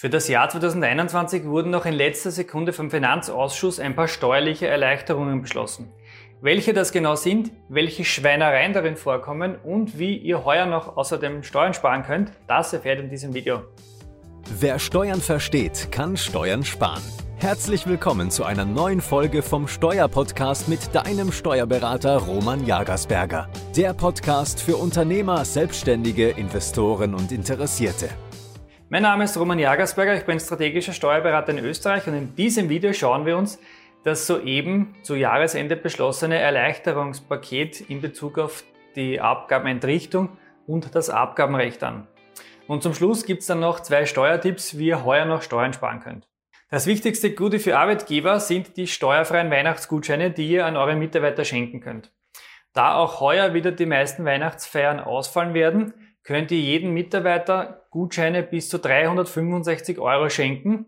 Für das Jahr 2021 wurden noch in letzter Sekunde vom Finanzausschuss ein paar steuerliche Erleichterungen beschlossen. Welche das genau sind, welche Schweinereien darin vorkommen und wie ihr heuer noch außerdem Steuern sparen könnt, das erfährt in diesem Video. Wer Steuern versteht, kann Steuern sparen. Herzlich willkommen zu einer neuen Folge vom Steuerpodcast mit deinem Steuerberater Roman Jagersberger. Der Podcast für Unternehmer, Selbstständige, Investoren und Interessierte. Mein Name ist Roman Jagersberger, ich bin strategischer Steuerberater in Österreich und in diesem Video schauen wir uns das soeben zu Jahresende beschlossene Erleichterungspaket in Bezug auf die Abgabenentrichtung und das Abgabenrecht an. Und zum Schluss gibt es dann noch zwei Steuertipps, wie ihr heuer noch Steuern sparen könnt. Das wichtigste Gute für Arbeitgeber sind die steuerfreien Weihnachtsgutscheine, die ihr an eure Mitarbeiter schenken könnt. Da auch heuer wieder die meisten Weihnachtsfeiern ausfallen werden, könnt ihr jedem Mitarbeiter Gutscheine bis zu 365 Euro schenken,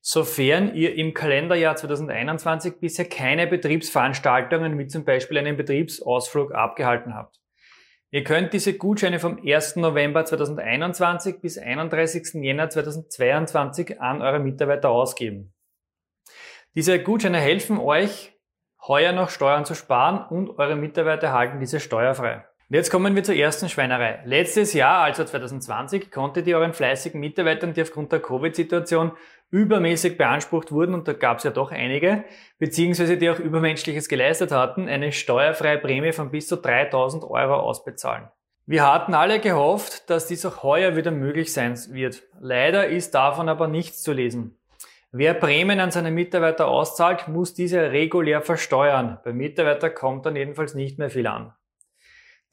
sofern ihr im Kalenderjahr 2021 bisher keine Betriebsveranstaltungen wie zum Beispiel einen Betriebsausflug abgehalten habt. Ihr könnt diese Gutscheine vom 1. November 2021 bis 31. Jänner 2022 an eure Mitarbeiter ausgeben. Diese Gutscheine helfen euch, heuer noch Steuern zu sparen und eure Mitarbeiter erhalten diese steuerfrei. Und jetzt kommen wir zur ersten Schweinerei. Letztes Jahr, also 2020, konntet ihr euren fleißigen Mitarbeitern, die aufgrund der Covid-Situation übermäßig beansprucht wurden, und da gab es ja doch einige, beziehungsweise die auch Übermenschliches geleistet hatten, eine steuerfreie Prämie von bis zu 3000 Euro ausbezahlen. Wir hatten alle gehofft, dass dies auch heuer wieder möglich sein wird. Leider ist davon aber nichts zu lesen. Wer Prämien an seine Mitarbeiter auszahlt, muss diese regulär versteuern. Beim Mitarbeiter kommt dann jedenfalls nicht mehr viel an.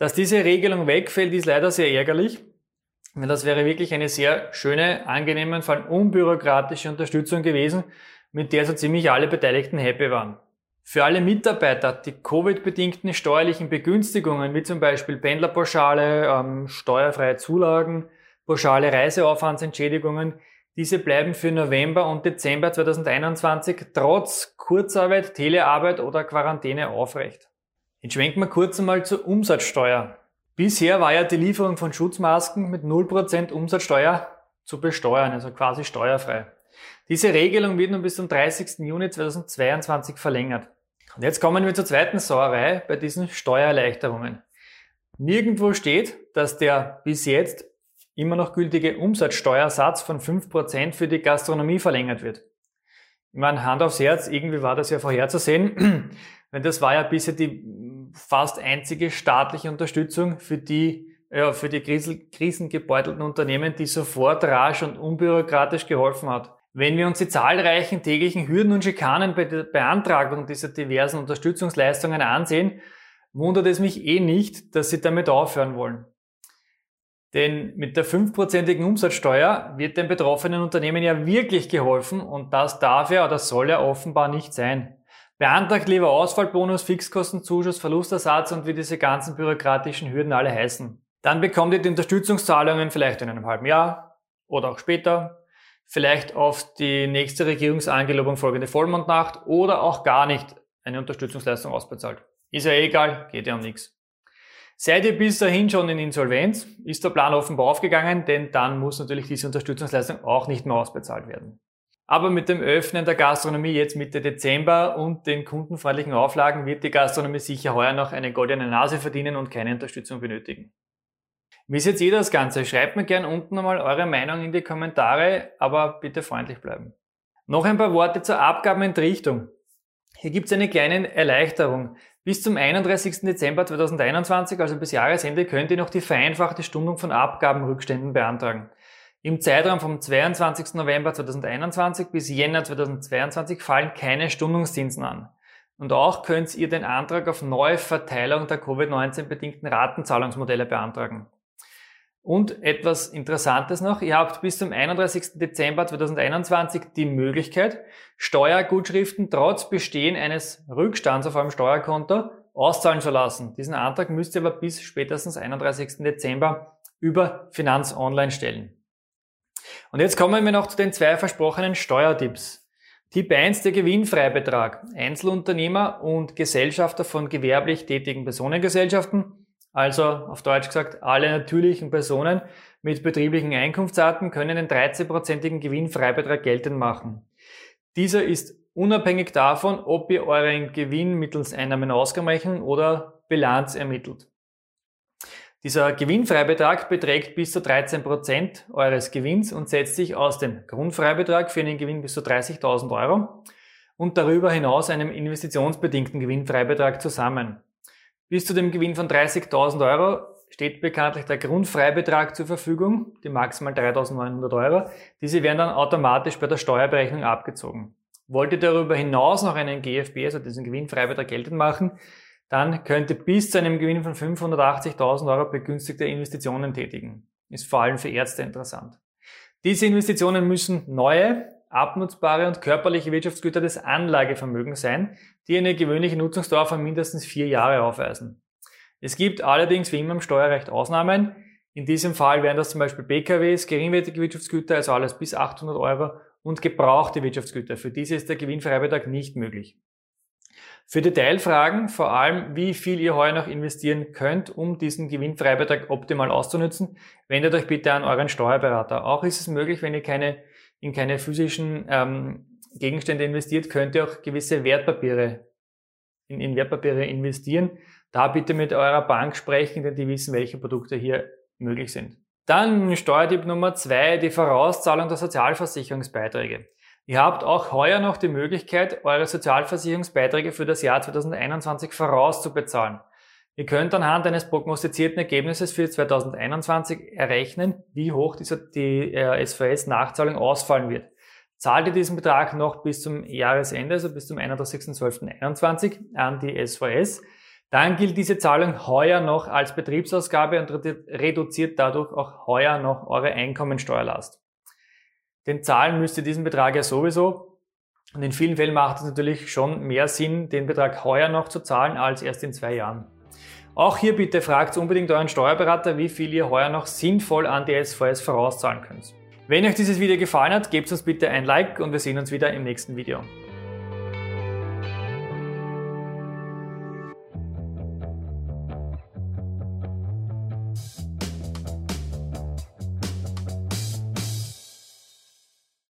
Dass diese Regelung wegfällt, ist leider sehr ärgerlich. Denn das wäre wirklich eine sehr schöne, angenehme, vor allem unbürokratische Unterstützung gewesen, mit der so ziemlich alle Beteiligten happy waren. Für alle Mitarbeiter die Covid-bedingten steuerlichen Begünstigungen, wie zum Beispiel Pendlerpauschale, ähm, steuerfreie Zulagen, pauschale Reiseaufwandsentschädigungen, diese bleiben für November und Dezember 2021 trotz Kurzarbeit, Telearbeit oder Quarantäne aufrecht. Jetzt schwenken wir kurz einmal zur Umsatzsteuer. Bisher war ja die Lieferung von Schutzmasken mit 0% Umsatzsteuer zu besteuern, also quasi steuerfrei. Diese Regelung wird nun bis zum 30. Juni 2022 verlängert. Und jetzt kommen wir zur zweiten Sauerei bei diesen Steuererleichterungen. Nirgendwo steht, dass der bis jetzt immer noch gültige Umsatzsteuersatz von 5% für die Gastronomie verlängert wird. Ich meine, Hand aufs Herz, irgendwie war das ja vorherzusehen, denn das war ja bisher die fast einzige staatliche Unterstützung für die, ja, für die krisengebeutelten Unternehmen, die sofort rasch und unbürokratisch geholfen hat. Wenn wir uns die zahlreichen täglichen Hürden und Schikanen bei der Beantragung dieser diversen Unterstützungsleistungen ansehen, wundert es mich eh nicht, dass sie damit aufhören wollen. Denn mit der fünfprozentigen Umsatzsteuer wird den betroffenen Unternehmen ja wirklich geholfen und das darf ja oder soll ja offenbar nicht sein. Beantragt lieber Ausfallbonus, Fixkostenzuschuss, Verlustersatz und wie diese ganzen bürokratischen Hürden alle heißen. Dann bekommt ihr die Unterstützungszahlungen vielleicht in einem halben Jahr oder auch später, vielleicht auf die nächste Regierungsangelobung folgende Vollmondnacht oder auch gar nicht eine Unterstützungsleistung ausbezahlt. Ist ja eh egal, geht ja um nichts. Seid ihr bis dahin schon in Insolvenz, ist der Plan offenbar aufgegangen, denn dann muss natürlich diese Unterstützungsleistung auch nicht mehr ausbezahlt werden. Aber mit dem Öffnen der Gastronomie jetzt Mitte Dezember und den kundenfreundlichen Auflagen wird die Gastronomie sicher heuer noch eine goldene Nase verdienen und keine Unterstützung benötigen. Wie seht ihr das Ganze? Schreibt mir gerne unten einmal eure Meinung in die Kommentare, aber bitte freundlich bleiben. Noch ein paar Worte zur Abgabenentrichtung. Hier gibt es eine kleine Erleichterung. Bis zum 31. Dezember 2021, also bis Jahresende, könnt ihr noch die vereinfachte Stundung von Abgabenrückständen beantragen. Im Zeitraum vom 22. November 2021 bis Jänner 2022 fallen keine Stundungszinsen an. Und auch könnt ihr den Antrag auf neue Verteilung der Covid-19 bedingten Ratenzahlungsmodelle beantragen. Und etwas Interessantes noch, ihr habt bis zum 31. Dezember 2021 die Möglichkeit, Steuergutschriften trotz Bestehen eines Rückstands auf eurem Steuerkonto auszahlen zu lassen. Diesen Antrag müsst ihr aber bis spätestens 31. Dezember über Finanz Online stellen. Und jetzt kommen wir noch zu den zwei versprochenen Steuertipps. Tipp 1, der Gewinnfreibetrag. Einzelunternehmer und Gesellschafter von gewerblich tätigen Personengesellschaften Also auf Deutsch gesagt, alle natürlichen Personen mit betrieblichen Einkunftsarten können den 13-prozentigen Gewinnfreibetrag geltend machen. Dieser ist unabhängig davon, ob ihr euren Gewinn mittels Einnahmen-Ausgabenrechnung oder Bilanz ermittelt. Dieser Gewinnfreibetrag beträgt bis zu 13% eures Gewinns und setzt sich aus dem Grundfreibetrag für einen Gewinn bis zu 30.000 Euro und darüber hinaus einem investitionsbedingten Gewinnfreibetrag zusammen. Bis zu dem Gewinn von 30.000 Euro steht bekanntlich der Grundfreibetrag zur Verfügung, die maximal 3.900 Euro. Diese werden dann automatisch bei der Steuerberechnung abgezogen. Wollt ihr darüber hinaus noch einen GFB, also diesen Gewinnfreibetrag geltend machen, dann könnt ihr bis zu einem Gewinn von 580.000 Euro begünstigte Investitionen tätigen. Ist vor allem für Ärzte interessant. Diese Investitionen müssen neue, abnutzbare und körperliche Wirtschaftsgüter des Anlagevermögens sein, die eine gewöhnliche Nutzungsdauer von mindestens vier Jahre aufweisen. Es gibt allerdings wie immer im Steuerrecht Ausnahmen. In diesem Fall wären das zum Beispiel BKWs, geringwertige Wirtschaftsgüter, also alles bis 800 Euro und gebrauchte Wirtschaftsgüter. Für diese ist der Gewinnfreibetrag nicht möglich. Für Detailfragen, vor allem wie viel ihr heuer noch investieren könnt, um diesen Gewinnfreibetrag optimal auszunutzen, wendet euch bitte an euren Steuerberater. Auch ist es möglich, wenn ihr keine, in keine physischen ähm, Gegenstände investiert, könnt ihr auch gewisse Wertpapiere in, in Wertpapiere investieren da bitte mit eurer Bank sprechen, denn die wissen, welche Produkte hier möglich sind. Dann Steuertipp Nummer zwei, die Vorauszahlung der Sozialversicherungsbeiträge. Ihr habt auch heuer noch die Möglichkeit, eure Sozialversicherungsbeiträge für das Jahr 2021 vorauszubezahlen. Ihr könnt anhand eines prognostizierten Ergebnisses für 2021 errechnen, wie hoch die äh, SVS-Nachzahlung ausfallen wird. Zahlt ihr diesen Betrag noch bis zum Jahresende, also bis zum 31.12.21 an die SVS, dann gilt diese Zahlung heuer noch als Betriebsausgabe und reduziert dadurch auch heuer noch eure Einkommensteuerlast. Den zahlen müsst ihr diesen Betrag ja sowieso. Und in vielen Fällen macht es natürlich schon mehr Sinn, den Betrag heuer noch zu zahlen, als erst in zwei Jahren. Auch hier bitte fragt unbedingt euren Steuerberater, wie viel ihr heuer noch sinnvoll an die SVS vorauszahlen könnt. Wenn euch dieses Video gefallen hat, gebt uns bitte ein Like und wir sehen uns wieder im nächsten Video.